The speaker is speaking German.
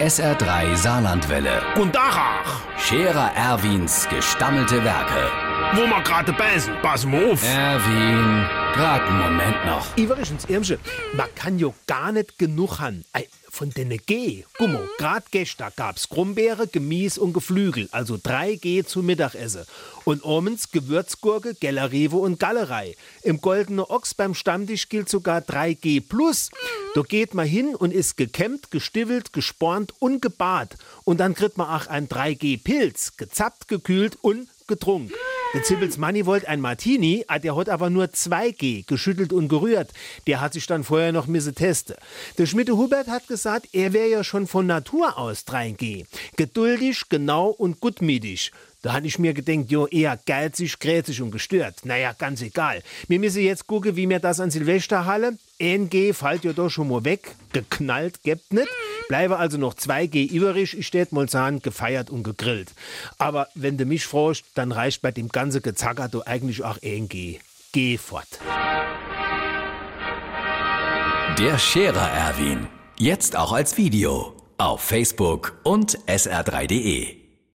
SR3 Saarlandwelle. Und Dachach, Scherer Erwins gestammelte Werke. wo wir gerade beißen, pass mal auf. Erwin, grad einen Moment noch. Übrigens, Irmsche, man kann jo gar nicht genug haben. Ei, Von denen G. Guck mal, grad gestern gab's Krummbeere, Gemüse und Geflügel, also 3G zum Mittagessen. Und abends Gewürzgurke, Gellerewe und Gallerei. Im Goldene Ochs beim Stammtisch gilt sogar 3G+. Da geht man hin und ist gekämmt, gestivelt, gespornt und gebart. Und dann kriegt man auch ein 3G-Pilz, gezappt, gekühlt und getrunken. Der Zippels Manni wollte ein Martini, ah, der hat aber nur 2G, geschüttelt und gerührt. Der hat sich dann vorher noch misse teste. Der Schmiede Hubert hat gesagt, er wäre ja schon von Natur aus 3G. Geduldig, genau und gutmütig. Da hatte ich mir gedenkt, jo, eher geizig, gräzig und gestört. Naja, ganz egal. Wir müssen jetzt gucken, wie mir das an Silvesterhalle. 1G fällt ja doch schon mal weg. Geknallt gibt nicht. Bleibe also noch 2G übrig. Ich stät mal sagen, gefeiert und gegrillt. Aber wenn du mich fragst, dann reicht bei dem ganzen Gezacker doch eigentlich auch 1G. Geh fort. Der Scherer Erwin. Jetzt auch als Video. Auf Facebook und sr3.de.